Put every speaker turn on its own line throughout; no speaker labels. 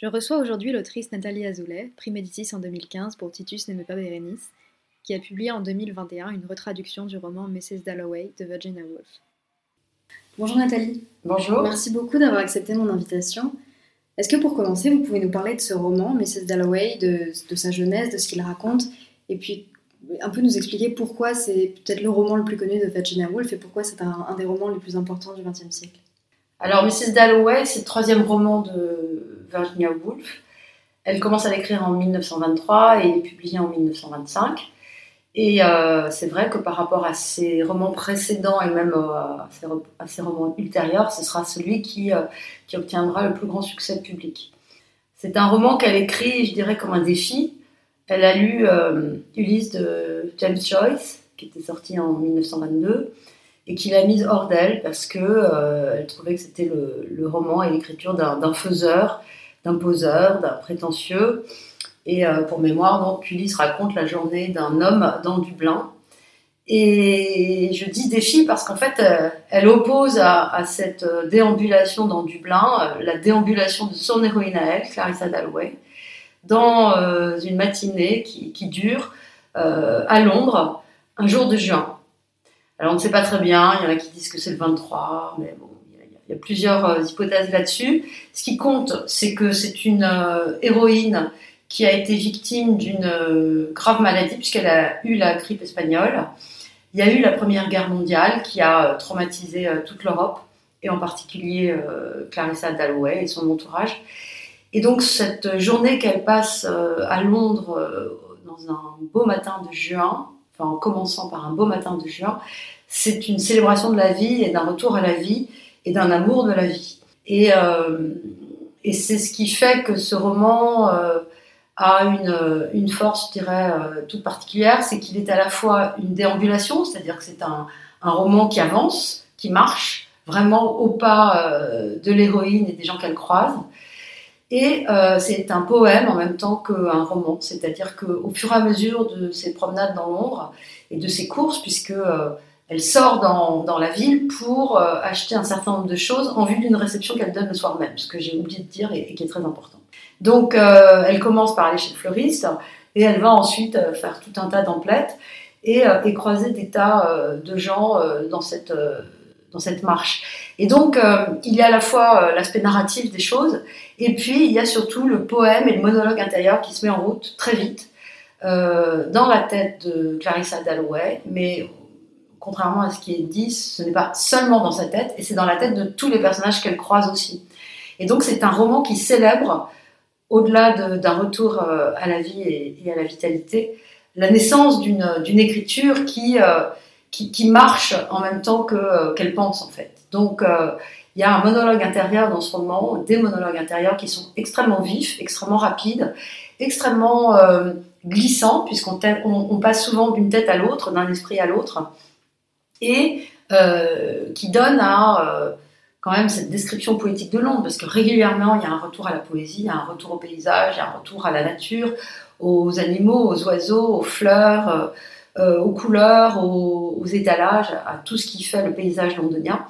Je reçois aujourd'hui l'autrice Nathalie Azoulay, prix Médicis en 2015 pour Titus n'aimait pas Bérénice, qui a publié en 2021 une retraduction du roman Mrs. Dalloway de Virginia Woolf. Bonjour Nathalie.
Bonjour.
Merci beaucoup d'avoir accepté mon invitation. Est-ce que pour commencer, vous pouvez nous parler de ce roman, Mrs. Dalloway, de, de sa jeunesse, de ce qu'il raconte, et puis un peu nous expliquer pourquoi c'est peut-être le roman le plus connu de Virginia Woolf et pourquoi c'est un, un des romans les plus importants du XXe siècle?
Alors, Mrs. Dalloway, c'est le troisième roman de Virginia Woolf. Elle commence à l'écrire en 1923 et est publiée en 1925. Et euh, c'est vrai que par rapport à ses romans précédents et même euh, à, ses, romans ultérieurs, ce sera celui qui, euh, qui obtiendra le plus grand succès public. C'est un roman qu'elle écrit, je dirais, comme un défi. Elle a lu Ulysse de James Joyce, qui était sorti en 1922, et qui l'a mise hors d'elle parce que euh, elle trouvait que c'était le, le, roman et l'écriture d'un faiseur, d'un poseur, d'un prétentieux. Et euh, pour mémoire, donc, Ulysse raconte la journée d'un homme dans Dublin. Et je dis défi parce qu'en fait, euh, elle oppose à, cette déambulation dans Dublin euh, la déambulation de son héroïne à elle, Clarissa Dalloway, dans euh, une matinée qui, qui dure à Londres, un jour de juin. Alors on ne sait pas très bien, il y en a qui disent que c'est le 23, mais bon, il y a plusieurs hypothèses là-dessus. Ce qui compte, c'est que c'est une héroïne qui a été victime d'une grave maladie puisqu'elle a eu la grippe espagnole. Il y a eu la Première Guerre mondiale qui a traumatisé toute l'Europe et en particulier Clarissa Dalloway et son entourage. Et donc cette journée qu'elle passe à Londres dans un beau matin de juin, enfin en commençant par un beau matin de juin, c'est une célébration de la vie et d'un retour à la vie et d'un amour de la vie. Et, euh, et c'est ce qui fait que ce roman euh, a une, une, force, je dirais, euh, toute particulière, c'est qu'il est à la fois une déambulation, c'est-à-dire que c'est un, un, roman qui avance, qui marche vraiment au pas de l'héroïne et des gens qu'elle croise. Et c'est un poème en même temps qu'un roman, c'est-à-dire qu'au fur et à mesure de ses promenades dans Londres et de ses courses, puisque elle sort dans, dans, la ville pour euh, acheter un certain nombre de choses en vue d'une réception qu'elle donne le soir même, ce que j'ai oublié de dire et, qui est très important. Donc euh, elle commence par aller chez le fleuriste et elle va ensuite euh, faire tout un tas d'emplettes et, et, croiser des tas de gens dans cette, dans cette marche. Et donc il y a à la fois l'aspect narratif des choses et puis il y a surtout le poème et le monologue intérieur qui se met en route très vite dans la tête de Clarissa Dalloway, mais contrairement à ce qui est dit, ce n'est pas seulement dans sa tête, et c'est dans la tête de tous les personnages qu'elle croise aussi. Et donc c'est un roman qui célèbre, au-delà d'un retour euh, à la vie et, à la vitalité, la naissance d'une écriture qui, euh, qui, qui, marche en même temps euh, qu'elle qu pense en fait. Donc il y a un monologue intérieur dans ce roman, des monologues intérieurs qui sont extrêmement vifs, extrêmement rapides, extrêmement glissants, puisqu'on on, on passe souvent d'une tête à l'autre, d'un esprit à l'autre et euh, qui donne à euh, quand même cette description poétique de Londres, parce que régulièrement il y a un retour à la poésie, il y a un retour au paysage, un retour à la nature, aux animaux, aux oiseaux, aux fleurs, aux couleurs, aux, étalages, à tout ce qui fait le paysage londonien.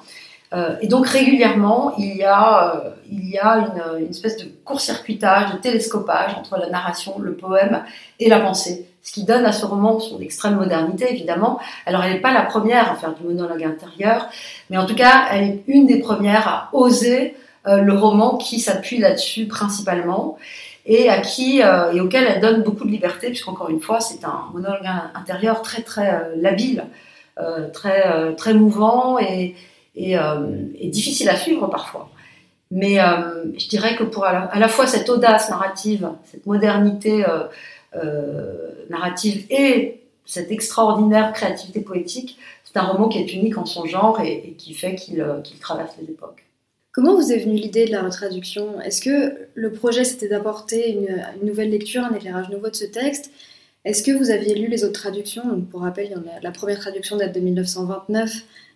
et donc régulièrement, il y a, il y a une, une espèce de court-circuitage, de télescopage entre la narration, le poème et la pensée ce qui donne à ce roman son extrême modernité, évidemment. Alors, elle n'est pas la première à faire du monologue intérieur, mais en tout cas, elle est une des premières à oser euh, le roman qui s'appuie là-dessus principalement et à qui euh, et auquel elle donne beaucoup de liberté, puisqu'encore une fois, c'est un monologue intérieur très très euh, labile, très très mouvant et, difficile à suivre parfois. Mais je dirais que pour à la, fois cette audace narrative, cette modernité narrative et cette extraordinaire créativité poétique, c'est un roman qui est unique en son genre et, qui fait qu'il traverse les époques.
Comment vous est venue l'idée de la retraduction? Est-ce que le projet c'était d'apporter une, nouvelle lecture, un éclairage nouveau de ce texte? Est-ce que vous aviez lu les autres traductions? Pour rappel, la première traduction date de 1929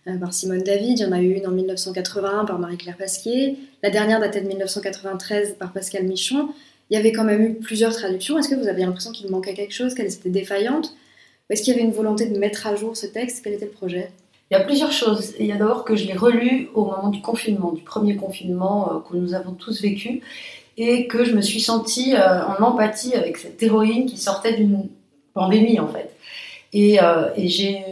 euh, par Simone David, il y en a eu une en 1981 par Marie-Claire Pasquier, la dernière datait de 1993 par Pascal Michon. Il y avait quand même eu plusieurs traductions. Est-ce que vous aviez l'impression qu'il manquait quelque chose, qu'elles étaient défaillantes Ou est-ce qu'il y avait une volonté de mettre à jour ce texte? Quel était le projet?
Il y a plusieurs choses. Il y a d'abord que je l'ai relu au moment du confinement, du premier confinement euh, que nous avons tous vécu, et que je me suis sentie euh, en empathie avec cette héroïne qui sortait d'une pandémie en fait. Et, euh, j'ai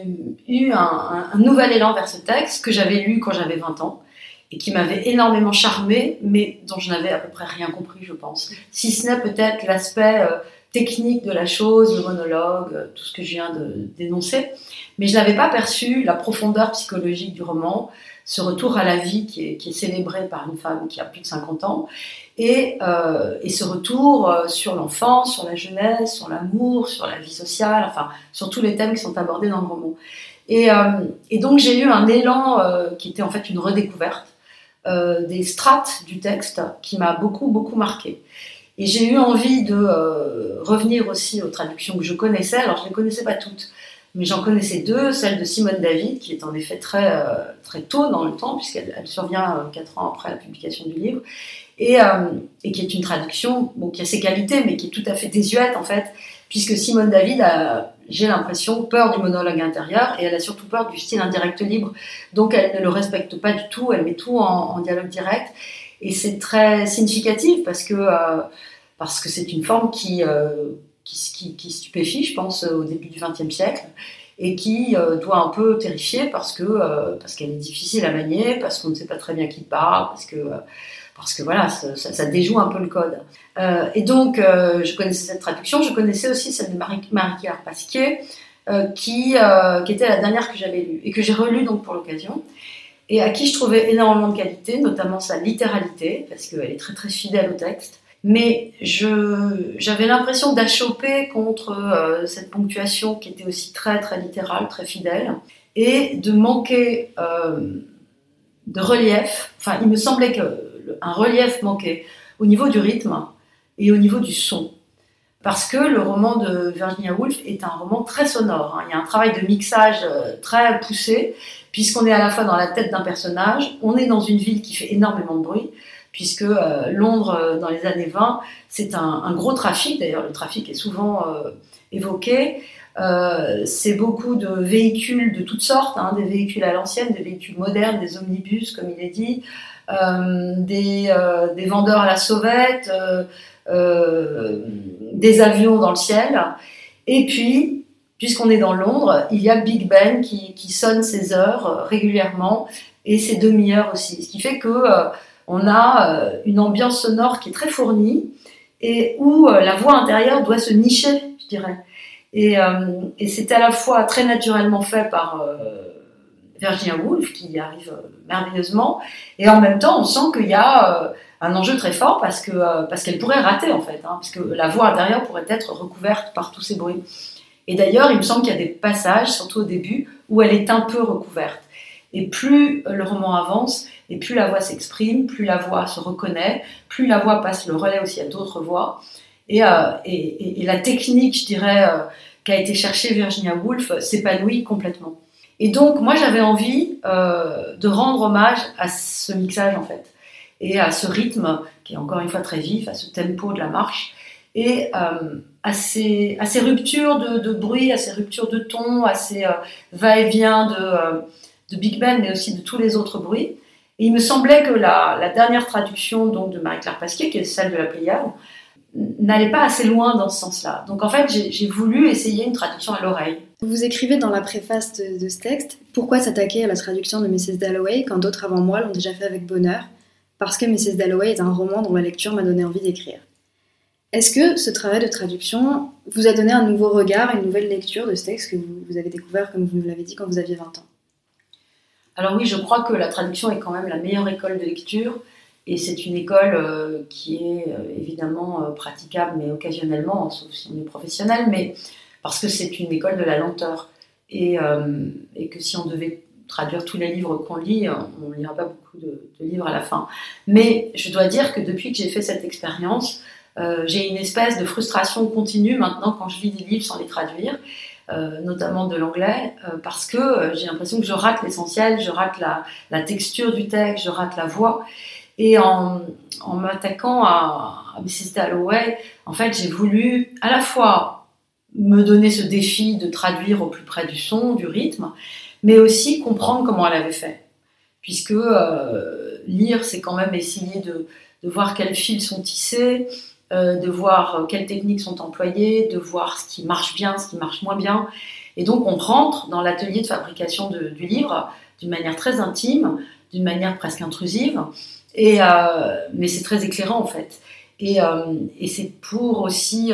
eu un, nouvel élan vers ce texte que j'avais lu quand j'avais 20 ans et qui m'avait énormément charmé, mais dont je n'avais à peu près rien compris, je pense. Si ce n'est peut-être l'aspect technique de la chose, le monologue, tout ce que je viens de dénoncer mais je n'avais pas perçu la profondeur psychologique du roman, ce retour à la vie qui est, célébré par une femme qui a plus de 50 ans, et, euh, et ce retour euh, sur l'enfance, sur la jeunesse, sur l'amour, sur la vie sociale, enfin sur tous les thèmes qui sont abordés dans le roman. Euh, et donc j'ai eu un élan qui était en fait une redécouverte des strates du texte qui m'a beaucoup beaucoup marqué. Et j'ai eu envie de revenir aussi aux traductions que je connaissais. Alors je ne les connaissais pas toutes, mais j'en connaissais deux, celle de Simone David, qui est en effet très, euh, très tôt dans le temps, puisqu'elle elle survient euh, quatre ans après la publication du livre, et, euh, et, qui est une traduction qui a ses qualités, mais qui est tout à fait désuète en fait, puisque Simone David a, j'ai l'impression, peur du monologue intérieur, et elle a surtout peur du style indirect libre, donc elle ne le respecte pas du tout, elle met tout en, dialogue direct, et c'est très significatif parce que que c'est une forme qui qui, stupéfie, je pense, au début du XXe siècle, et qui euh, doit un peu terrifier parce que euh, parce qu'elle est difficile à manier, parce qu'on ne sait pas très bien qui parle, parce que euh, parce que voilà, ça, déjoue un peu le code. et donc, je connaissais cette traduction, je connaissais aussi celle de Marie-Claire Pasquier, qui, qui était la dernière que j'avais lue et que j'ai relue donc pour l'occasion et à qui je trouvais énormément de qualité, notamment sa littéralité, parce qu'elle est très très fidèle au texte, mais j'avais l'impression d'achoper contre euh, cette ponctuation qui était aussi très très littérale, très fidèle, et de manquer euh, de relief. Enfin, il me semblait qu'un relief manquait au niveau du rythme et au niveau du son. Parce que le roman de Virginia Woolf est un roman très sonore. Hein. Il y a un travail de mixage euh, très poussé, puisqu'on est à la fois dans la tête d'un personnage, on est dans une ville qui fait énormément de bruit, puisque euh, Londres, euh, dans les années 20, c'est un, gros trafic, d'ailleurs le trafic est souvent évoqué. C'est beaucoup de véhicules de toutes sortes, hein, des véhicules à l'ancienne, des véhicules modernes, des omnibus, comme il est dit, des, des, vendeurs à la sauvette, des avions dans le ciel. Et puis, puisqu'on est dans Londres, il y a Big Ben qui, sonne ses heures régulièrement et ses demi-heures aussi. Ce qui fait que on a euh, une ambiance sonore qui est très fournie et où euh, la voix intérieure doit se nicher, je dirais. Et, euh, et c'est à la fois très naturellement fait par Virginia Woolf, qui y arrive merveilleusement, et en même temps, on sent qu'il y a un enjeu très fort parce que parce qu'elle pourrait rater en fait, hein, parce que la voix intérieure pourrait être recouverte par tous ces bruits. Et d'ailleurs, il me semble qu'il y a des passages, surtout au début, où elle est un peu recouverte. Et plus le roman avance, et plus la voix s'exprime, plus la voix se reconnaît, plus la voix passe le relais aussi à d'autres voix. Et, euh, et, la technique, je dirais, euh, qu'a été cherchée Virginia Woolf s'épanouit complètement. Et donc, moi, j'avais envie euh, de rendre hommage à ce mixage, en fait, et à ce rythme qui est encore une fois très vif, à ce tempo de la marche. et à, ces, ruptures de, bruit, à ces ruptures de ton, à ces va-et-vient de, Big Ben, mais aussi de tous les autres bruits. Et il me semblait que la, dernière traduction donc, de Marie-Claire Pasquier, qui est celle de la Pléiade, n'allait pas assez loin dans ce sens-là. Donc en fait, j'ai voulu essayer une traduction à l'oreille.
Vous écrivez dans la préface de, ce texte Pourquoi s'attaquer à la traduction de Mrs. Dalloway quand d'autres avant moi l'ont déjà fait avec bonheur Parce que Mrs. Dalloway est un roman dont la lecture m'a donné envie d'écrire. Est-ce que ce travail de traduction vous a donné un nouveau regard, une nouvelle lecture de ce texte que vous, avez découvert, comme vous nous l'avez dit, quand vous aviez 20 ans?
Alors oui, je crois que la traduction est quand même la meilleure école de lecture. Et c'est une école euh, qui est euh, évidemment euh, praticable, mais occasionnellement, sauf si on est professionnel, mais parce que c'est une école de la lenteur. Et, que si on devait traduire tous les livres qu'on lit, on ne lira pas beaucoup de, livres à la fin. Mais je dois dire que depuis que j'ai fait cette expérience, j'ai une espèce de frustration continue maintenant quand je lis des livres sans les traduire, notamment de l'anglais, parce que j'ai l'impression que je rate l'essentiel, je rate la, texture du texte, je rate la voix. Et en, m'attaquant à, à Mrs. Dalloway, en fait, j'ai voulu à la fois me donner ce défi de traduire au plus près du son, du rythme, mais aussi comprendre comment elle avait fait. Puisque euh, lire, c'est quand même essayer de, voir quels fils sont tissés, euh, de voir quelles techniques sont employées, de voir ce qui marche bien, ce qui marche moins bien. Et donc on rentre dans l'atelier de fabrication du livre d'une manière très intime, d'une manière presque intrusive, et, euh, mais c'est très éclairant en fait. Et, et c'est pour aussi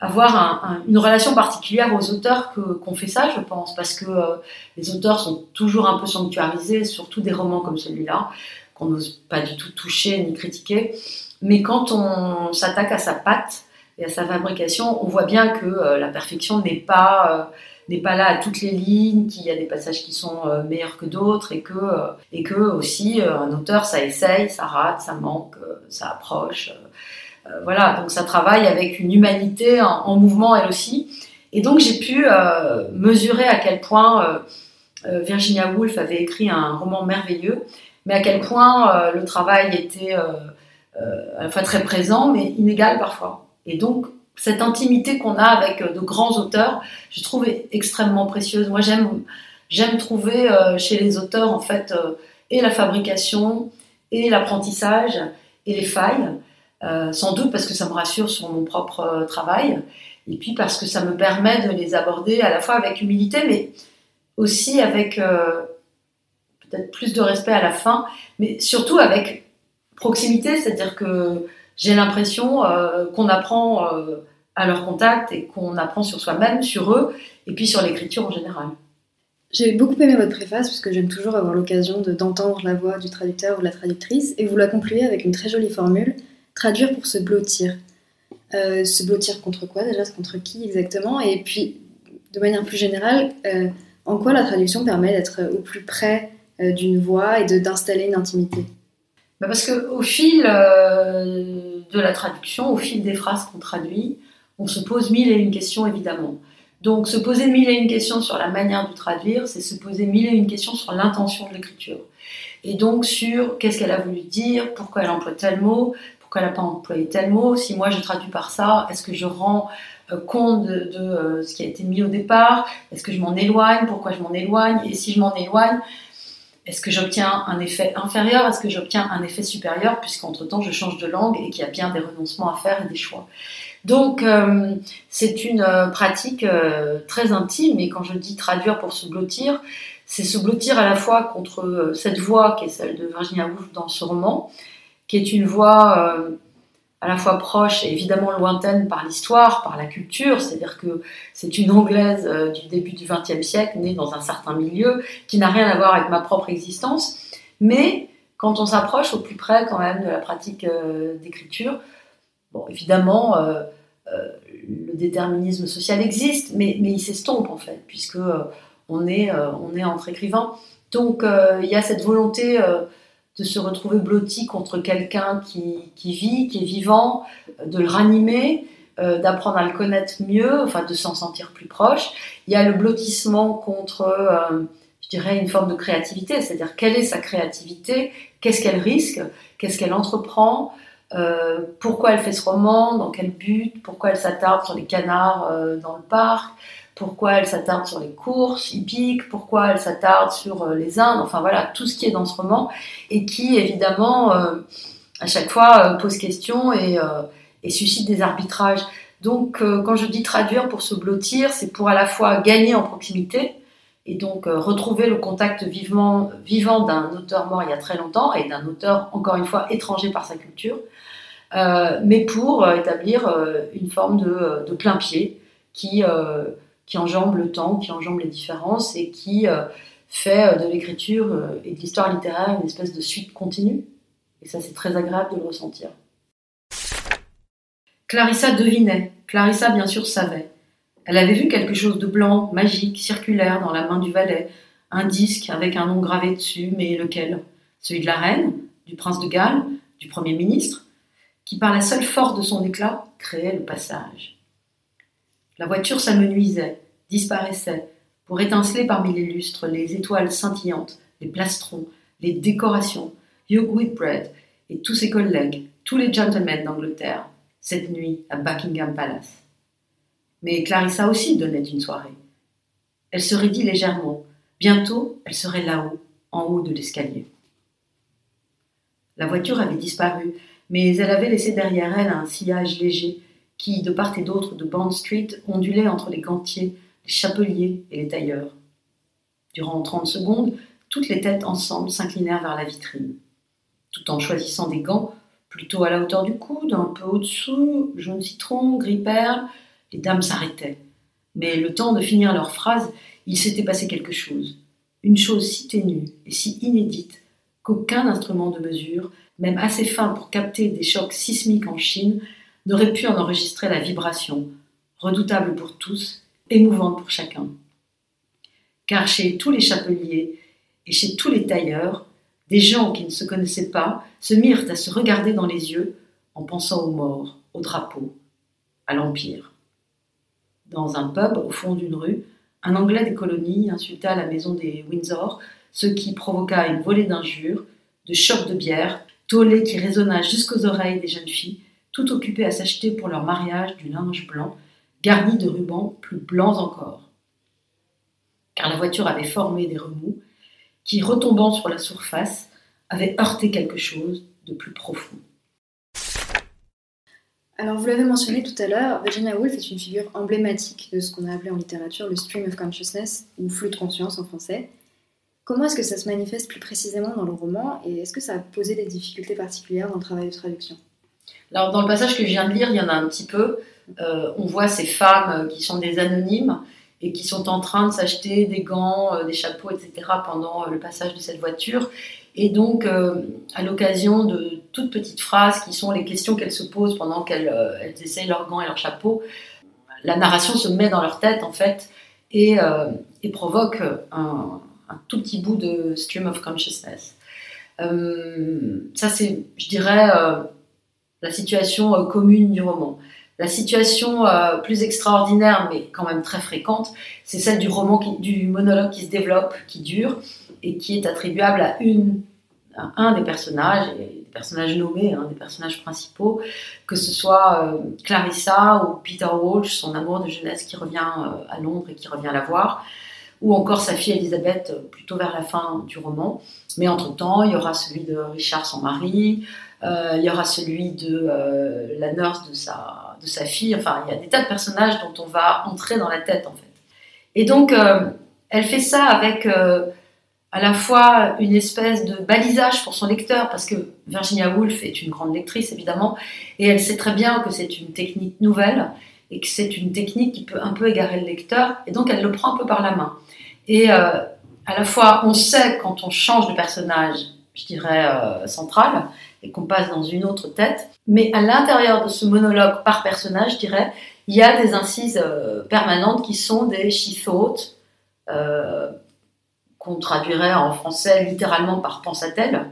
avoir une relation particulière aux auteurs qu'on fait ça, je pense, parce que euh, les auteurs sont toujours un peu sanctuarisés, surtout des romans comme celui-là, qu'on n'ose pas du tout toucher ni critiquer. Mais quand on s'attaque à sa patte et à sa fabrication, on voit bien que euh, la perfection n'est pas, euh, n'est pas là à toutes les lignes, qu'il y a des passages qui sont meilleurs que d'autres, et que, et que aussi un auteur, ça essaye, ça rate, ça manque, ça approche. Euh, voilà, donc ça travaille avec une humanité en, mouvement elle aussi. Et donc j'ai pu euh, mesurer à quel point euh, Virginia Woolf avait écrit un roman merveilleux, mais à quel point le travail était à la fois très présent, mais inégal parfois. Et donc cette intimité qu'on a avec de grands auteurs, je trouve extrêmement précieuse. Moi j'aime j'aime trouver chez les auteurs en fait et la fabrication et l'apprentissage et les failles. Euh, sans doute parce que ça me rassure sur mon propre euh, travail, et puis parce que ça me permet de les aborder à la fois avec humilité, mais aussi avec euh, peut-être plus de respect à la fin, mais surtout avec proximité, c'est-à-dire que j'ai l'impression qu'on apprend à leur contact et qu'on apprend sur soi-même, sur eux, et puis sur l'écriture en général.
J'ai beaucoup aimé votre préface parce que j'aime toujours avoir l'occasion d'entendre la voix du traducteur ou de la traductrice, et vous la concluez avec une très jolie formule traduire pour se blottir. Euh, se blottir contre quoi déjà Contre qui exactement? Et puis, de manière plus générale, euh, en quoi la traduction permet d'être au plus près euh, d'une voix et d'installer une intimité?
Bah Parce qu'au fil de la traduction, au fil des phrases qu'on traduit, on se pose mille et une questions évidemment. Donc se poser mille et une questions sur la manière de traduire, c'est se poser mille et une questions sur l'intention de l'écriture. Et donc sur qu'est-ce qu'elle a voulu dire, pourquoi elle emploie tel mot, pourquoi elle n'a pas employé tel mot Si moi je traduis par ça, est-ce que je rends euh, compte de, euh, ce qui a été mis au départ Est-ce que je m'en éloigne Pourquoi je m'en éloigne Et si je m'en éloigne, est-ce que j'obtiens un effet inférieur Est-ce que j'obtiens un effet supérieur Puisqu'entre-temps, je change de langue et qu'il y a bien des renoncements à faire et des choix. Donc, euh, c'est une pratique très intime. Et quand je dis traduire pour se blottir, c'est se blottir à la fois contre cette voix qui est celle de Virginia Woolf dans ce roman, qui est une voix euh, à la fois proche et évidemment lointaine par l'histoire, par la culture, c'est-à-dire que c'est une Anglaise euh, du début du XXe siècle, née dans un certain milieu, qui n'a rien à voir avec ma propre existence, mais quand on s'approche au plus près quand même de la pratique euh, d'écriture, bon, évidemment, le déterminisme social existe, mais, il s'estompe en fait, puisque on, est, on est entre écrivains. Donc il y a cette volonté de se retrouver blotti contre quelqu'un qui, vit, qui est vivant, de le ranimer, euh, d'apprendre à le connaître mieux, enfin de s'en sentir plus proche. Il y a le blottissement contre, euh, je dirais, une forme de créativité, c'est-à-dire quelle est sa créativité, qu'est-ce qu'elle risque, qu'est-ce qu'elle entreprend, euh, pourquoi elle fait ce roman, dans quel but, pourquoi elle s'attarde sur les canards dans le parc, pourquoi elle s'attarde sur les courses hippiques, pourquoi elle s'attarde sur euh, les Indes, enfin voilà, tout ce qui est dans ce roman, et qui évidemment, à chaque fois, pose question et, suscite des arbitrages. Donc quand je dis traduire pour se blottir, c'est pour à la fois gagner en proximité, et donc retrouver le contact vivant, d'un auteur mort il y a très longtemps et d'un auteur, encore une fois, étranger par sa culture, euh, mais pour euh, établir euh, une forme de, plein pied qui, qui enjambe le temps, qui enjambe les différences et qui fait de l'écriture et de l'histoire littéraire une espèce de suite continue. Et ça, c'est très agréable de le ressentir. Clarissa devinait, Clarissa bien sûr savait. Elle avait vu quelque chose de blanc, magique, circulaire dans la main du valet, un disque avec un nom gravé dessus, mais lequel? Celui de la reine, du prince de Galles, du Premier ministre qui par la seule force de son éclat créait le passage. La voiture s'amenuisait, disparaissait, pour étinceler parmi les lustres, les étoiles scintillantes, les plastrons, les décorations, Hugh Whitbread et tous ses collègues, tous les gentlemen d'Angleterre, cette nuit à Buckingham Palace. Mais Clarissa aussi donnait une soirée. Elle se raidit légèrement. Bientôt, elle serait là-haut, en haut de l'escalier. La voiture avait disparu, mais elle avait laissé derrière elle un sillage léger qui, de part et d'autre de Bond Street, ondulait entre les gantiers, les chapeliers et les tailleurs. Durant trente secondes, toutes les têtes ensemble s'inclinèrent vers la vitrine. Tout en choisissant des gants plutôt à la hauteur du coude, un peu au-dessous, jaune citron, gris perle, les dames s'arrêtaient. Mais le temps de finir leur phrase, il s'était passé quelque chose. Une chose si ténue et si inédite qu'aucun instrument de mesure même assez fin pour capter des chocs sismiques en Chine, n'aurait pu en enregistrer la vibration, redoutable pour tous, émouvante pour chacun. Car chez tous les chapeliers et chez tous les tailleurs, des gens qui ne se connaissaient pas se mirent à se regarder dans les yeux en pensant aux morts, aux drapeaux, à l'Empire. Dans un pub au fond d'une rue, un Anglais des colonies insulta la maison des Windsor, ce qui provoqua une volée d'injures, de chocs de bière tollé qui résonna jusqu'aux oreilles des jeunes filles, tout occupées à s'acheter pour leur mariage du linge blanc, garni de rubans plus blancs encore. Car la voiture avait formé des remous qui, retombant sur la surface, avaient heurté quelque chose de plus profond.
Alors, vous l'avez mentionné tout à l'heure, Virginia Woolf est une figure emblématique de ce qu'on a appelé en littérature le stream of consciousness, ou flux de conscience en français. Comment est-ce que ça se manifeste plus précisément dans le roman et est-ce que ça a posé des difficultés particulières dans le travail de traduction?
Alors dans le passage que je viens de lire, il y en a un petit peu. Euh, on voit ces femmes qui sont des anonymes et qui sont en train de s'acheter des gants, euh, des chapeaux, etc. pendant euh, le passage de cette voiture. Et donc, à l'occasion de toutes petites phrases qui sont les questions qu'elles se posent pendant qu'elles essayent leurs gants et leurs chapeaux, la narration se met dans leur tête en fait et, et provoque un, un tout petit bout de stream of consciousness. Euh, ça, c'est, je dirais, euh, la situation euh, commune du roman. La situation plus extraordinaire, mais quand même très fréquente, c'est celle du roman, du monologue qui se développe, qui dure, et qui est attribuable à, une, un des personnages, des personnages nommés, hein, des personnages principaux, que ce soit Clarissa ou Peter Walsh, son amour de jeunesse qui revient à Londres et qui revient la voir ou encore sa fille Elisabeth euh, plutôt vers la fin du roman. Mais entre-temps, il y aura celui de Richard, son mari, euh, il y aura celui de euh, la nurse de sa, de sa fille, enfin, il y a des tas de personnages dont on va entrer dans la tête, en fait. Et donc, elle fait ça avec à la fois une espèce de balisage pour son lecteur, parce que Virginia Woolf est une grande lectrice, évidemment, et elle sait très bien que c'est une technique nouvelle, et que c'est une technique qui peut un peu égarer le lecteur, et donc elle le prend un peu par la main. Et euh, à la fois, on sait quand on change de personnage, je dirais, euh, central, et qu'on passe dans une autre tête, mais à l'intérieur de ce monologue par personnage, je dirais, il y a des incises euh, permanentes qui sont des she thought, qu'on traduirait en français littéralement par pensa-t-elle.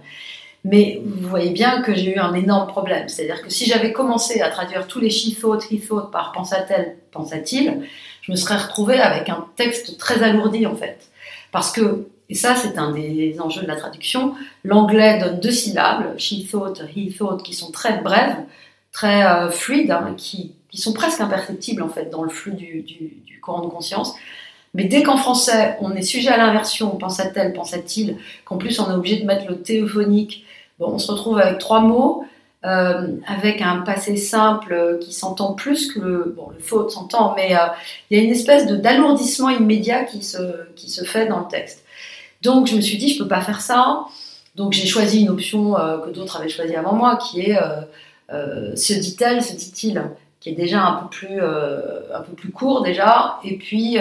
Mais vous voyez bien que j'ai eu un énorme problème. C'est-à-dire que si j'avais commencé à traduire tous les he thought par pensa-t-elle, pensa-t-il, je me serais retrouvée avec un texte très alourdi en fait. Parce que Et ça, c'est un des enjeux de la traduction. L'anglais donne deux syllabes, she thought, he thought, qui sont très brèves, très euh, fluides, hein, qui, sont presque imperceptibles en fait dans le flux du, courant de conscience. Mais dès qu'en français, on est sujet à l'inversion, pense à tel, pense à-t-il, qu'en plus on est obligé de mettre le théophonique, bon, on se retrouve avec trois mots, euh, avec un passé simple qui s'entend plus que le, bon, faute s'entend, mais euh, il y a une espèce d'alourdissement immédiat qui se fait dans le texte. Donc je me suis dit, je peux pas faire ça. Donc j'ai choisi une option euh, que d'autres avaient choisie avant moi, qui est euh, euh, se dit-elle, se dit-il, qui est déjà un peu plus, un peu plus court déjà, et puis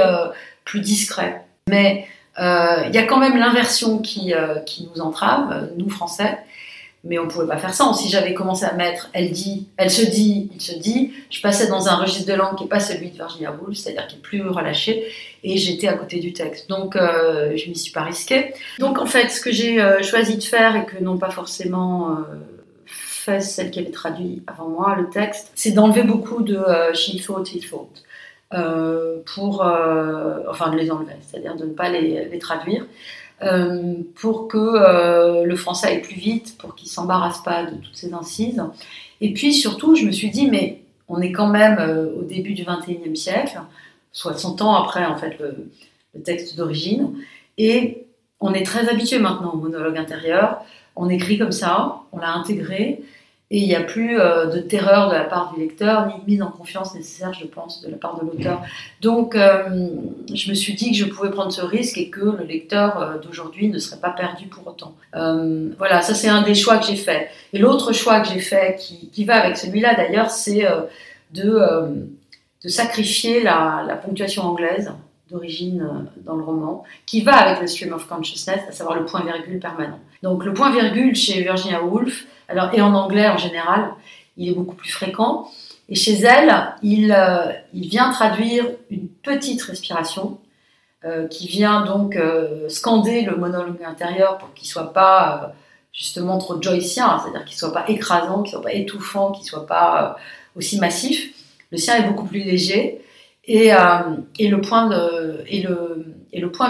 plus discret. Mais il y a quand même l'inversion qui, qui nous entrave, nous Français mais on ne pouvait pas faire ça. Si j'avais commencé à mettre elle dit, elle se dit, il se dit, je passais dans un registre de langue qui n'est pas celui de Virginia Woolf, c'est-à-dire qui est plus relâché, et j'étais à côté du texte. Donc euh, je m'y suis pas risquée. Donc en fait, ce que j'ai euh, choisi de faire et que n'ont pas forcément euh, fait celles qui avaient traduit avant moi le texte, c'est d'enlever beaucoup de euh, she thought, he thought. pour, enfin de les enlever, c'est-à-dire de ne pas les, les traduire. Euh, pour que euh, le français aille plus vite, pour qu'il s'embarrasse pas de toutes ces incises. Et puis surtout, je me suis dit, mais on est quand même euh, au début du 21e siècle, soit 100 ans après en fait le texte d'origine, et on est très habitué maintenant au monologue intérieur. On écrit comme ça, on l'a intégré, et il n'y a plus euh, de terreur de la part du lecteur, ni de mise en confiance nécessaire, je pense, de la part de l'auteur. Donc, euh, je me suis dit que je pouvais prendre ce risque et que le lecteur euh, d'aujourd'hui ne serait pas perdu pour autant. Voilà, ça c'est un des choix que j'ai fait. Et l'autre choix que j'ai fait, qui, qui, va avec celui-là d'ailleurs, c'est de, de, sacrifier la, la ponctuation anglaise d'origine dans le roman, qui va avec le stream of consciousness, à savoir le point-virgule permanent. Donc le point-virgule chez Virginia Woolf, alors, et en anglais en général, il est beaucoup plus fréquent. Et chez elle, il, euh, vient traduire une petite respiration euh, qui vient donc euh, scander le monologue intérieur pour qu'il soit pas justement trop joycien, c'est-à-dire qu'il soit pas écrasant, qu'il soit pas étouffant, qu'il soit pas aussi massif. Le sien est beaucoup plus léger et, le point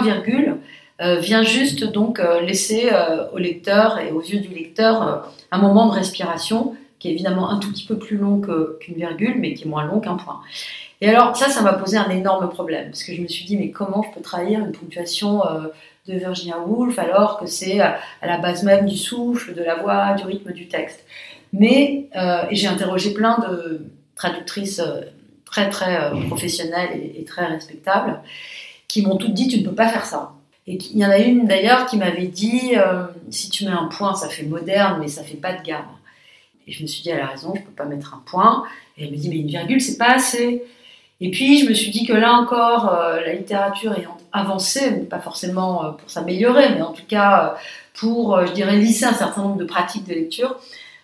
virgule vient juste donc euh, laisser euh, au lecteur et aux yeux du lecteur un moment de respiration qui est évidemment un tout petit peu plus long qu'une virgule, mais qui est moins long qu'un point. Et alors ça, ça m'a posé un énorme problème, parce que je me suis dit, mais comment je peux trahir une ponctuation de Virginia Woolf alors que c'est à la base même du souffle, de la voix, du rythme du texte Mais, euh, j'ai interrogé plein de traductrices très très professionnelles et, et très respectables, qui m'ont toutes dit, tu ne peux pas faire ça. Et il y en a une d'ailleurs qui m'avait dit euh, si tu mets un point, ça fait moderne, mais ça fait pas de gamme. Et je me suis dit elle a raison, je peux pas mettre un point. Et elle me dit mais une virgule, c'est pas assez. Et puis je me suis dit que là encore, euh, la littérature ayant avancé, pas forcément euh, pour s'améliorer, mais en tout cas pour, je dirais, lisser un certain nombre de pratiques de lecture,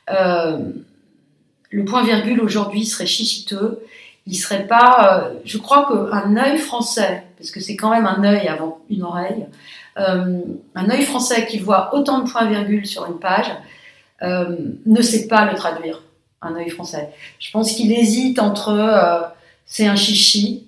le point virgule aujourd'hui serait chichiteux il serait pas. Je crois qu'un œil français, parce que c'est quand même un œil avant une oreille, euh, un œil français qui voit autant de points-virgules sur une page euh, ne sait pas le traduire. Un œil français. Je pense qu'il hésite entre euh, c'est un chichi,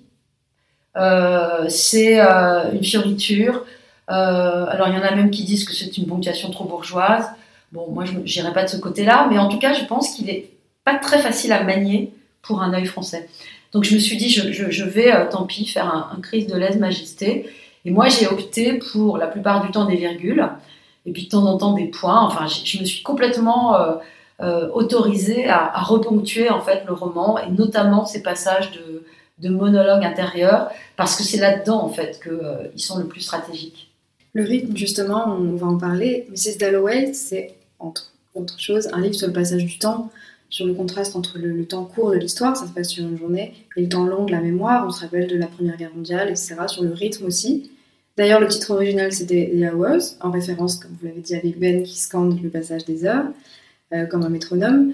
c'est une fioriture. alors il y en a même qui disent que c'est une ponctuation trop bourgeoise. Bon, moi je n'irai pas de ce côté-là, mais en tout cas je pense qu'il est pas très facile à manier pour un œil français. Donc je me suis dit, je, je, vais, euh, tant pis, faire un, un crise de lèse-majesté. Et moi, j'ai opté pour la plupart du temps des virgules, et puis de temps en temps des points. Enfin, je me suis complètement euh, euh, autorisée à, reponctuer en fait le roman, et notamment ces passages de, de monologue intérieur, parce que c'est là-dedans en fait qu'ils sont le plus stratégiques.
Le rythme, justement, on va en parler. Mrs. Dalloway, c'est entre autres choses un livre sur le passage du temps, sur le contraste entre le, temps court de l'histoire, ça se passe sur une journée, et le temps long de la mémoire, on se rappelle de la Première Guerre mondiale, etc., sur le rythme aussi. D'ailleurs, le titre original, c'était The Hours, en référence, comme vous l'avez dit, à Big Ben qui scande le passage des heures, euh, comme un métronome.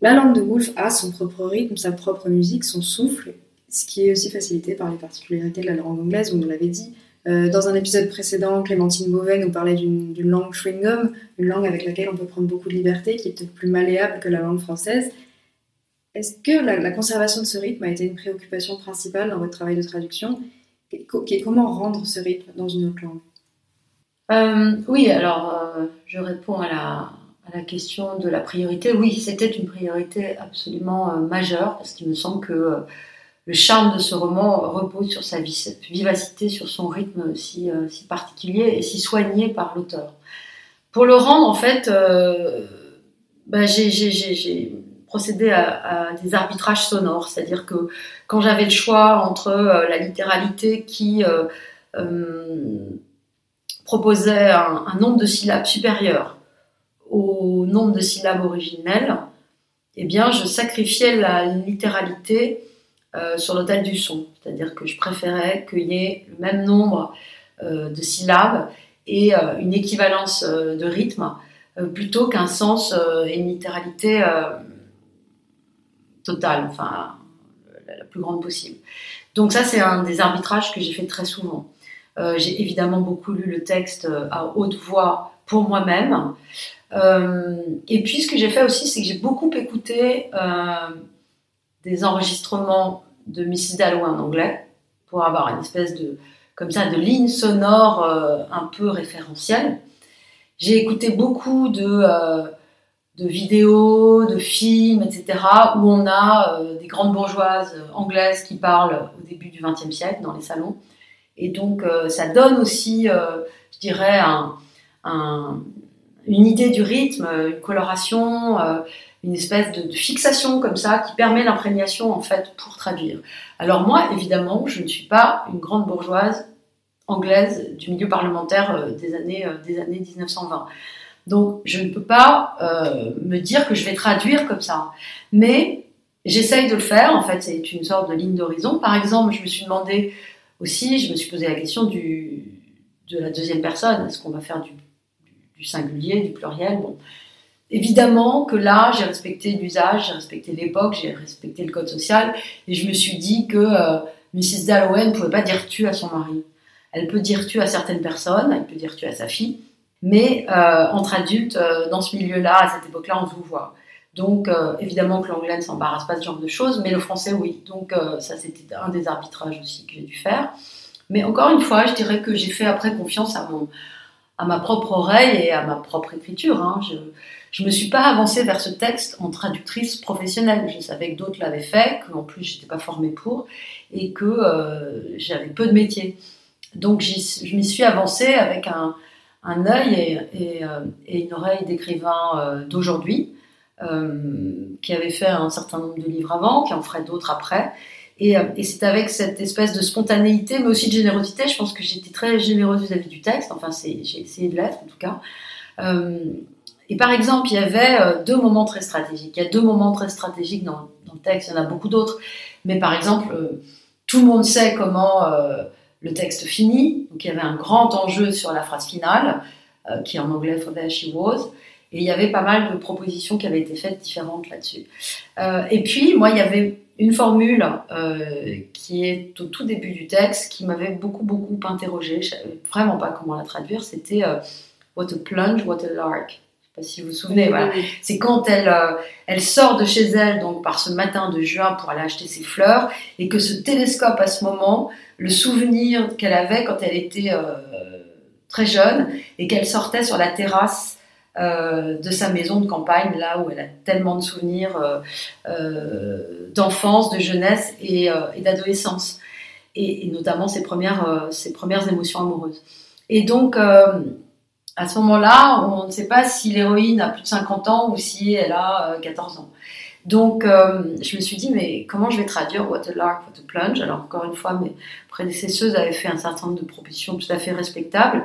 La langue de Woolf a son propre rythme, sa propre musique, son souffle, ce qui est aussi facilité par les particularités de la langue anglaise, on nous l'avait dit, euh, dans un épisode précédent, Clémentine Beauvais nous parlait d'une langue chewing-gum, une langue avec laquelle on peut prendre beaucoup de liberté, qui est peut-être plus malléable que la langue française. Est-ce que la, conservation de ce rythme a été une préoccupation principale dans votre travail de traduction? Comment rendre ce rythme dans une autre langue?
Oui, alors je réponds à la question de la priorité. Oui, c'était une priorité absolument majeure parce qu'il me semble que le charme de ce roman repose sur sa vivacité, sur son rythme si, si particulier et si soigné par l'auteur. Pour le rendre, en fait, euh, bah, j'ai procédé à, des arbitrages sonores, c'est-à-dire que quand j'avais le choix entre euh, la littéralité qui euh, proposait un, nombre de syllabes supérieur au nombre de syllabes originelles, eh bien, je sacrifiais la littéralité sur l'autel du son, c'est-à-dire que je préférais qu'il y ait le même nombre de syllabes et euh, une équivalence euh, de rythme euh, plutôt qu'un sens et une littéralité totale, enfin la plus grande possible. Donc ça, c'est un des arbitrages que j'ai fait très souvent. j'ai évidemment beaucoup lu le texte à haute voix pour moi-même. et puis ce que j'ai fait aussi, c'est que j'ai beaucoup écouté des enregistrements de Mrs. Dalloway en anglais pour avoir une espèce de, comme ça de lignes sonores euh, un peu référentielles. J'ai écouté beaucoup de, euh, de vidéos, de films, etc., où on a euh, des grandes bourgeoises anglaises qui parlent au début du XXe siècle dans les salons. Et donc, ça donne aussi, je dirais, une idée du rythme, une coloration, une espèce de, fixation comme ça qui permet l'imprégnation en fait pour traduire. Alors moi, évidemment, je ne suis pas une grande bourgeoise anglaise du milieu parlementaire euh, des années, euh, des années 1920. Donc je ne peux pas euh, me dire que je vais traduire comme ça. Mais j'essaye de le faire, en fait c'est une sorte de ligne d'horizon. Par exemple, je me suis demandé aussi, je me suis posé la question du, de la deuxième personne, est-ce qu'on va faire du, singulier, du pluriel? Évidemment que là, j'ai respecté l'usage, j'ai respecté l'époque, j'ai respecté le code social, et je me suis dit que euh, Mrs. Dalloway ne pouvait pas dire tu à son mari. Elle peut dire tu à certaines personnes, elle peut dire tu à sa fille, mais euh, entre adultes, euh, dans ce milieu-là, à cette époque-là, on vous voit. Donc, évidemment que l'anglais ne s'embarrasse pas de ce genre de choses, mais le français, oui. Donc, ça, c'était un des arbitrages aussi que j'ai dû faire. Mais encore une fois, je dirais que j'ai fait après confiance à, mon, à ma propre oreille et à ma propre écriture. Hein. Je ne me suis pas avancée vers ce texte en traductrice professionnelle. Je savais que d'autres l'avaient fait, qu'en plus je n'étais pas formée pour, et que euh, j'avais peu de métier. Donc je m'y suis avancée avec un, œil et, euh, une oreille d'écrivain euh, d'aujourd'hui, qui avait fait un certain nombre de livres avant, qui en ferait d'autres après. Et, et c'est avec cette espèce de spontanéité, mais aussi de générosité, je pense que j'étais très généreuse vis-à-vis du texte, enfin j'ai essayé de l'être en tout cas, et par exemple, il y avait euh, deux moments très stratégiques. Il y a deux moments très stratégiques dans, le texte, il y en a beaucoup d'autres. Mais par exemple, euh, tout le monde sait comment euh, le texte finit. Donc il y avait un grand enjeu sur la phrase finale, qui en anglais For There She Was. Et il y avait pas mal de propositions qui avaient été faites différentes là-dessus. et puis, moi, il y avait une formule qui est au tout début du texte qui m'avait beaucoup, beaucoup interrogée. Je savais vraiment pas comment la traduire. C'était What a plunge, what a lark sais pas si vous vous souvenez, voilà. c'est quand elle, euh, elle sort de chez elle, donc par ce matin de juin pour aller acheter ses fleurs, et que ce télescope à ce moment, le souvenir qu'elle avait quand elle était euh, très jeune, et qu'elle sortait sur la terrasse euh, de sa maison de campagne, là où elle a tellement de souvenirs d'enfance, de jeunesse et, d'adolescence, et, et, notamment ses premières, ses premières émotions amoureuses. Et donc, à ce moment-là, on ne sait pas si l'héroïne a plus de 50 ans ou si elle a 14 euh, ans. Donc, euh, je me suis dit, mais comment je vais traduire What a Lark, What a Plunge? Alors, encore une fois, mes prédécesseuses avaient fait un certain nombre de propositions tout à fait respectables.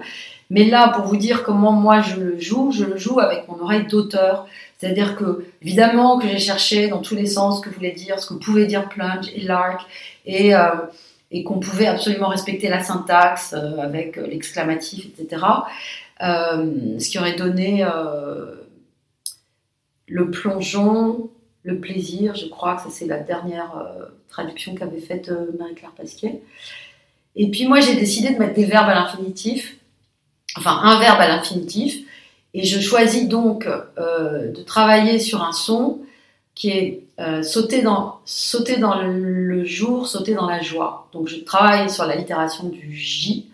Mais là, pour vous dire comment moi je le joue, je le joue avec mon oreille d'auteur. C'est-à-dire que, évidemment, que j'ai cherché dans tous les sens ce que voulait dire, ce que pouvait dire plunge et lark, et, euh, et qu'on pouvait absolument respecter la syntaxe avec l'exclamatif, etc. Euh, ce qui aurait donné euh, le plongeon, le plaisir, je crois que c'est la dernière euh, traduction qu'avait faite Marie-Claire Pasquier. Et puis moi j'ai décidé de mettre des verbes à l'infinitif, enfin un verbe à l'infinitif, et je choisis donc de travailler sur un son qui est sauter, dans, sauter dans le jour, sauter dans la joie. Donc je travaille sur la littération du J,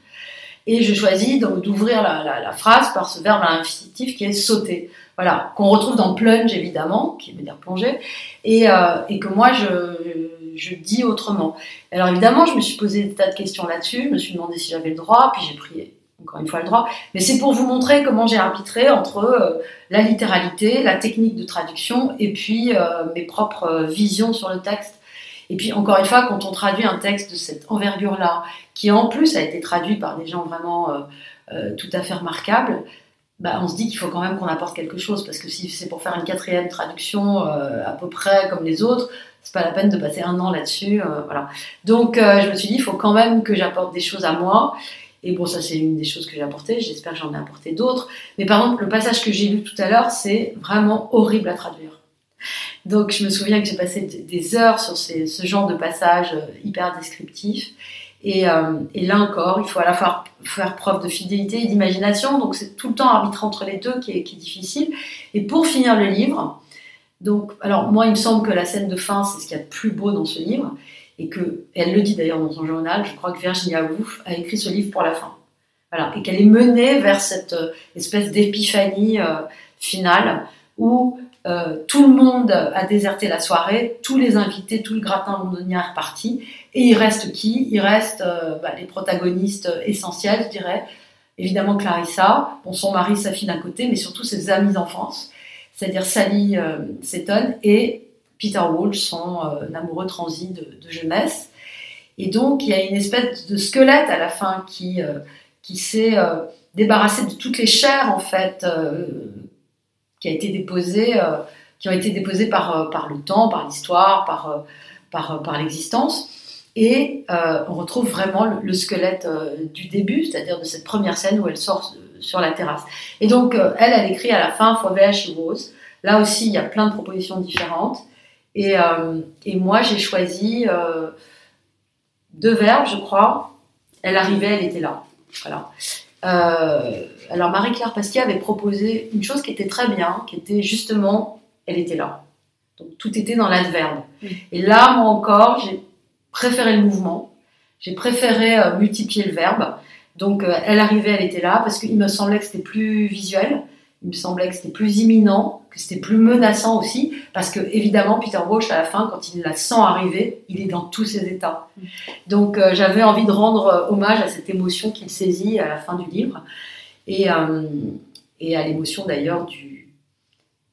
Et je choisis d'ouvrir la, phrase par ce verbe à l'infinitif qui est sauter. Voilà, qu'on retrouve dans plunge évidemment, qui veut dire plonger, et, euh, que moi je, dis autrement. Alors évidemment, je me suis posé des tas de questions là-dessus, je me suis demandé si j'avais le droit, puis j'ai pris encore une fois le droit, mais c'est pour vous montrer comment j'ai arbitré entre euh, la littéralité, la technique de traduction et puis euh, mes propres visions sur le texte. Et puis encore une fois, quand on traduit un texte de cette envergure-là, qui en plus a été traduit par des gens vraiment euh, tout à fait remarquables, bah, on se dit qu'il faut quand même qu'on apporte quelque chose, parce que si c'est pour faire une quatrième traduction à peu près comme les autres, c'est pas la peine de passer un an là-dessus. voilà. Donc je me suis dit, il faut quand même que j'apporte des choses à moi. Et bon, ça, c'est une des choses que j'ai apportées. J'espère que j'en ai apporté d'autres. Mais par exemple, le passage que j'ai lu tout à l'heure, c'est vraiment horrible à traduire. Donc, je me souviens que j'ai passé des heures sur ce genre de passage euh, hyper descriptif. Et, euh, et, là encore, il faut à la fois faire preuve de fidélité et d'imagination. Donc, c'est tout le temps arbitrer entre les deux qui est, difficile. Et pour finir le livre, donc, alors moi, il me semble que la scène de fin, c'est ce qu'il y a de plus beau dans ce livre et que elle le dit d'ailleurs dans son journal, je crois que Virginia Woolf a écrit ce livre pour la fin. Voilà, et qu'elle est menée vers cette euh, espèce d'épiphanie finale où euh, tout le monde a déserté la soirée, tous les invités, tout le gratin londonien est reparti, et il reste qui? Il reste bah, les protagonistes essentiels, je dirais. Évidemment Clarissa, bon, son mari, sa fille d'un côté, mais surtout ses amis d'enfance, c'est-à-dire Sally Seton et Peter Walsh, son euh, amoureux transi de, jeunesse. Et donc, il y a une espèce de squelette à la fin qui, euh, qui s'est euh, débarrassé de toutes les chairs, en fait, qui, a été déposée, qui ont été déposées par, par le temps, par l'histoire, par, par, par l'existence. Et on retrouve vraiment le, squelette du début, c'est-à-dire de cette première scène où elle sort sur la terrasse. Et donc, elle, elle écrit à la fin For There She Was. Là aussi, il y a plein de propositions différentes. Et, euh, et moi, j'ai choisi euh, deux verbes, je crois. Elle arrivait, elle était là. Voilà. Euh, alors, Marie-Claire Pasquier avait proposé une chose qui était très bien, qui était justement, elle était là. Donc, tout était dans l'adverbe. Et là, moi encore, j'ai préféré le mouvement. J'ai préféré multiplier le verbe. Donc, elle arrivait, elle était là, parce qu'il me semblait que c'était plus visuel il me semblait que c'était plus imminent, c'était plus menaçant aussi, parce que évidemment Peter Walsh à la fin, quand il la sent arriver, il est dans tous ses états. Donc euh, j'avais envie de rendre euh, hommage à cette émotion qu'il saisit à la fin du livre et, euh, et à l'émotion d'ailleurs du,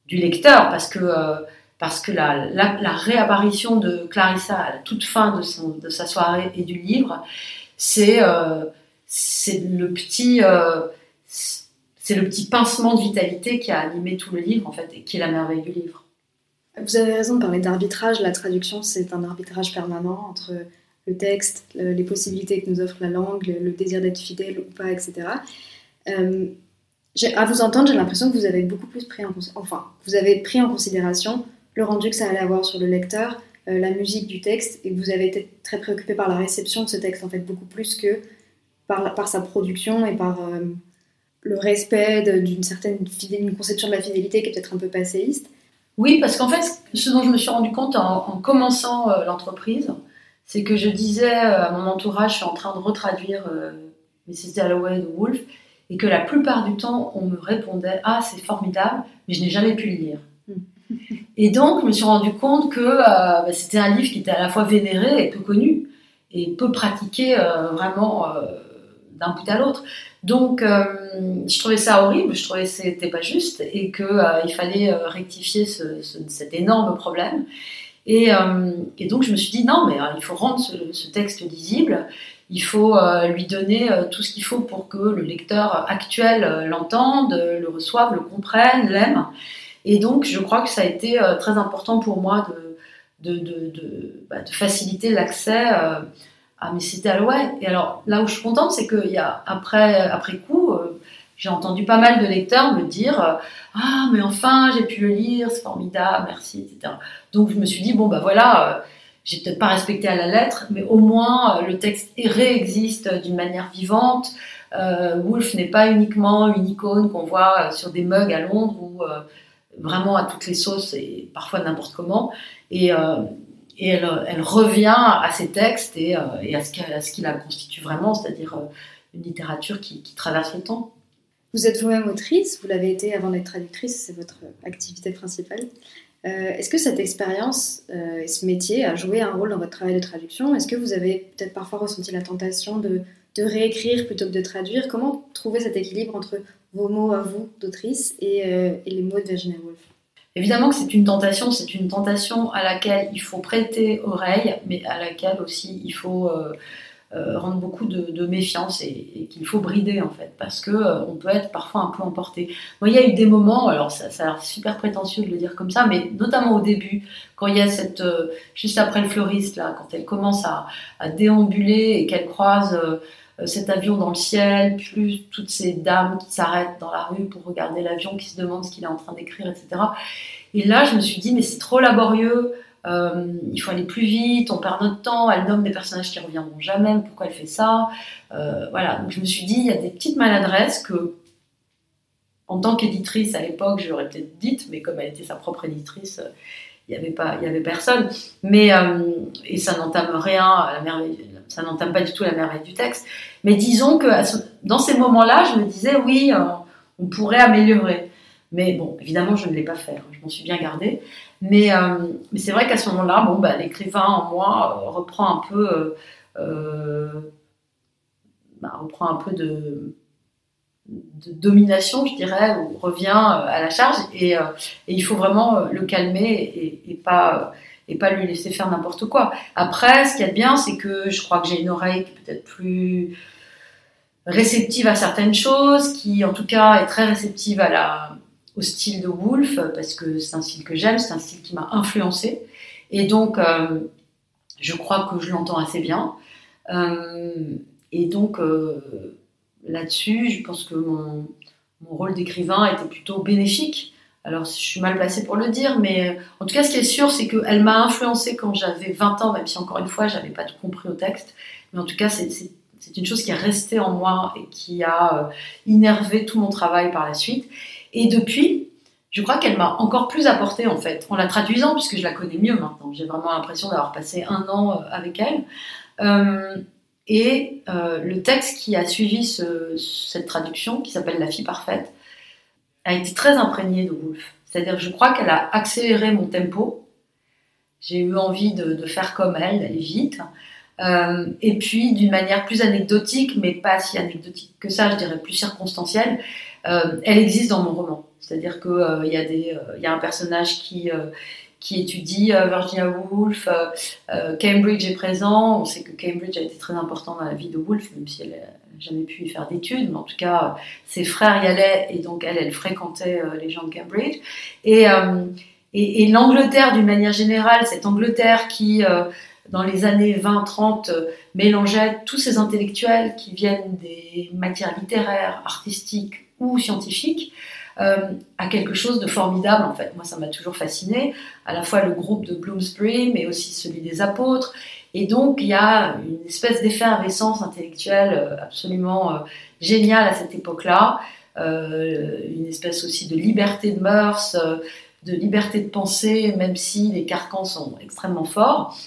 du lecteur, parce que parce que la, la, réapparition de Clarissa à la toute fin de, son, de sa soirée et du livre, c'est c'est le petit c'est le petit pincement de vitalité qui a animé tout le livre, en fait, et qui est la merveille du livre.
Vous avez raison de parler d'arbitrage. La traduction, c'est un arbitrage permanent entre le texte, les possibilités que nous offre la langue, le, désir d'être fidèle ou pas, etc. Euh, à vous entendre, j'ai l'impression que vous avez beaucoup plus pris en enfin, vous avez pris en considération le rendu que ça allait avoir sur le lecteur, euh, la musique du texte, et que vous avez été très préoccupé par la réception de ce texte, en fait, beaucoup plus que par, sa production et par euh, le respect d'une certaine une conception de la fidélité qui est peut-être un peu passéiste.
Oui, parce qu'en fait, ce dont je me suis rendu compte en, commençant euh, l'entreprise, c'est que je disais euh, à mon entourage, je suis en train de retraduire euh, Mrs. Dalloway de Wolf, et que la plupart du temps, on me répondait Ah, c'est formidable, mais je n'ai jamais pu le lire. Hmm. et donc, je me suis rendu compte que bah, c'était un livre qui était à la fois vénéré et peu connu, et peu pratiqué vraiment d'un bout à l'autre. Donc, euh, je trouvais ça horrible, je trouvais que c'était pas juste et qu'il euh, fallait euh, rectifier cet énorme problème. Et, donc, je me suis dit non, mais il faut rendre ce, texte lisible. Il faut lui donner tout ce qu'il faut pour que le lecteur actuel l'entende, le reçoive, le comprenne, l'aime. Et donc, je crois que ça a été très important pour moi de, bah, faciliter l'accès ah, mais c'était Alouette. Et alors, là où je suis contente, c'est qu'il y a, après, après coup, euh, j'ai entendu pas mal de lecteurs me dire euh, Ah, mais enfin, j'ai pu le lire, c'est formidable, merci, etc. Donc, je me suis dit Bon, bah voilà, euh, j'ai peut-être pas respecté à la lettre, mais au moins, le texte réexiste d'une manière vivante. Wolf n'est pas uniquement une icône qu'on voit sur des mugs à Londres ou vraiment à toutes les sauces et parfois n'importe comment. Et, et elle, elle, revient à ses textes et, euh, à ce qui la constitue vraiment, c'est-à-dire euh, une littérature qui, traverse le temps.
Vous êtes vous-même autrice, vous l'avez été avant d'être traductrice, c'est votre activité principale. Est-ce que cette expérience et ce métier a joué un rôle dans votre travail de traduction? Est-ce que vous avez peut-être parfois ressenti la tentation de, de, réécrire plutôt que de traduire? Comment trouver cet équilibre entre vos mots à vous d'autrice et, et les mots de Virginia Woolf
Évidemment que c'est une tentation, c'est une tentation à laquelle il faut prêter oreille, mais à laquelle aussi il faut euh, euh, rendre beaucoup de, méfiance et, qu'il faut brider en fait, parce que euh, on peut être parfois un peu emporté. Moi, il y a eu des moments, alors ça, a l'air super prétentieux de le dire comme ça, mais notamment au début, quand il y a cette, juste après le fleuriste là, quand elle commence à, déambuler et qu'elle croise euh, cet avion dans le ciel, plus toutes ces dames qui s'arrêtent dans la rue pour regarder l'avion, qui se demandent ce qu'il est en train d'écrire, etc. Et là, je me suis dit, mais c'est trop laborieux, euh, il faut aller plus vite, on perd notre temps, elle nomme des personnages qui reviendront jamais, pourquoi elle fait ça euh, Voilà, donc je me suis dit, il y a des petites maladresses que, en tant qu'éditrice à l'époque, j'aurais peut-être dites, mais comme elle était sa propre éditrice, il n'y avait pas, avait personne. Mais et ça n'entame rien à la merveille, ça n'entame pas du tout la merveille du texte. Mais disons que dans ces moments-là, je me disais, oui, euh, on pourrait améliorer. Mais bon, évidemment, je ne l'ai pas fait. Hein. Je m'en suis bien gardée. Mais, euh, mais c'est vrai qu'à ce moment-là, bon, bah, l'écrivain en moi euh, reprend un peu, bah, reprend un peu de, domination, je dirais, ou revient à la charge. Et, il faut vraiment le calmer et pas et pas lui laisser faire n'importe quoi. Après, ce qu'il y a de bien, c'est que je crois que j'ai une oreille qui est peut-être plus réceptive à certaines choses, qui en tout cas est très réceptive à la, au style de Wolf, parce que c'est un style que j'aime, c'est un style qui m'a influencé. Et donc, euh, je crois que je l'entends assez bien. Euh, et donc, euh, là-dessus, je pense que mon, mon rôle d'écrivain était plutôt bénéfique alors, je suis mal placée pour le dire, mais euh, en tout cas, ce qui est sûr, c'est qu'elle m'a influencée quand j'avais 20 ans, même si encore une fois, j'avais pas tout compris au texte. Mais en tout cas, c'est une chose qui est restée en moi et qui a euh, innervé tout mon travail par la suite. Et depuis, je crois qu'elle m'a encore plus apporté en fait, en la traduisant, puisque je la connais mieux maintenant. J'ai vraiment l'impression d'avoir passé un an euh, avec elle. et le texte qui a suivi cette traduction, qui s'appelle La fille parfaite, a été très imprégnée de Wolf. C'est-à-dire, je crois qu'elle a accéléré mon tempo. J'ai eu envie de, faire comme elle, d'aller vite. Euh, et puis, d'une manière plus anecdotique, mais pas si anecdotique que ça, je dirais plus circonstancielle, euh, elle existe dans mon roman. C'est-à-dire qu'il euh, y, a y a un personnage qui, qui étudie Virginia Woolf, Cambridge est présent. On sait que Cambridge a été très important dans la vie de Woolf, même si elle, jamais pu y faire d'études, mais en tout cas, ses frères y allaient et donc elle, elle fréquentait euh, les gens de Cambridge. Euh, et, et, l'Angleterre, d'une manière générale, cette Angleterre qui, euh, dans les années 20-30, mélangeait tous ces intellectuels qui viennent des matières littéraires, artistiques ou scientifiques, a quelque chose de formidable en fait. Moi, ça m'a toujours fasciné, à la fois le groupe de Bloomsbury, mais aussi celui des apôtres. Et donc, il y a une espèce d'effervescence intellectuelle euh, absolument euh, géniale à cette époque-là, euh, une espèce aussi de liberté de mœurs, de liberté de pensée, même si les carcans sont extrêmement forts.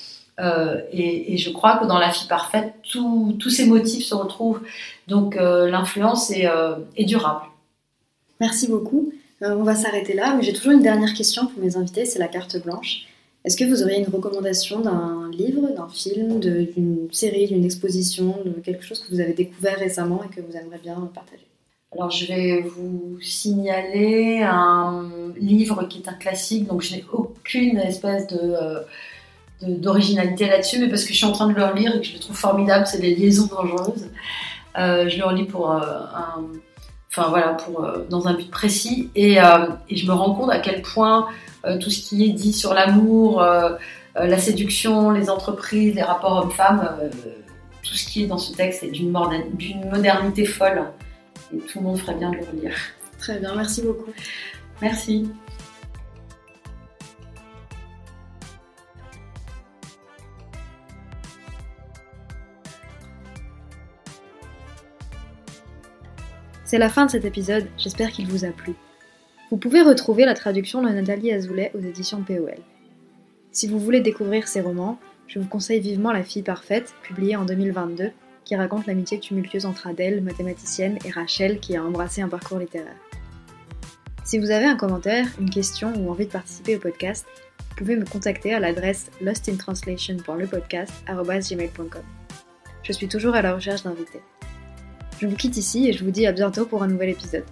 et, je crois que dans La fille parfaite, tous ces motifs se retrouvent. Donc l'influence est, durable.
Merci beaucoup. on va s'arrêter là, mais j'ai toujours une dernière question pour mes invités, c'est la carte blanche. Est-ce que vous auriez une recommandation d'un livre, d'un film, d'une série, d'une exposition, de quelque chose que vous avez découvert récemment et que vous aimeriez bien partager?
Alors, je vais vous signaler un livre qui est un classique, donc je n'ai aucune espèce de, euh, d'originalité là-dessus, mais parce que je suis en train de le relire et que je le trouve formidable, c'est Les Liaisons dangereuses. Euh, je le relis pour euh, un, enfin voilà, pour dans un but précis, et, et, je me rends compte à quel point euh, tout ce qui est dit sur l'amour, euh, euh, la séduction, les entreprises, les rapports hommes-femmes, tout ce qui est dans ce texte est d'une modernité folle. Et tout le monde ferait bien de le relire.
Très bien, merci beaucoup.
Merci.
C'est la fin de cet épisode, j'espère qu'il vous a plu. Vous pouvez retrouver la traduction de Nathalie Azoulay aux éditions POL. Si vous voulez découvrir ces romans, je vous conseille vivement La fille parfaite, publiée en 2022, qui raconte l'amitié tumultueuse entre Adèle, mathématicienne, et Rachel, qui a embrassé un parcours littéraire. Si vous avez un commentaire, une question ou envie de participer au podcast, vous pouvez me contacter à l'adresse lostintranslation.lepodcast.gmail.com. Je suis toujours à la recherche d'invités. Je vous quitte ici et je vous dis à bientôt pour un nouvel épisode.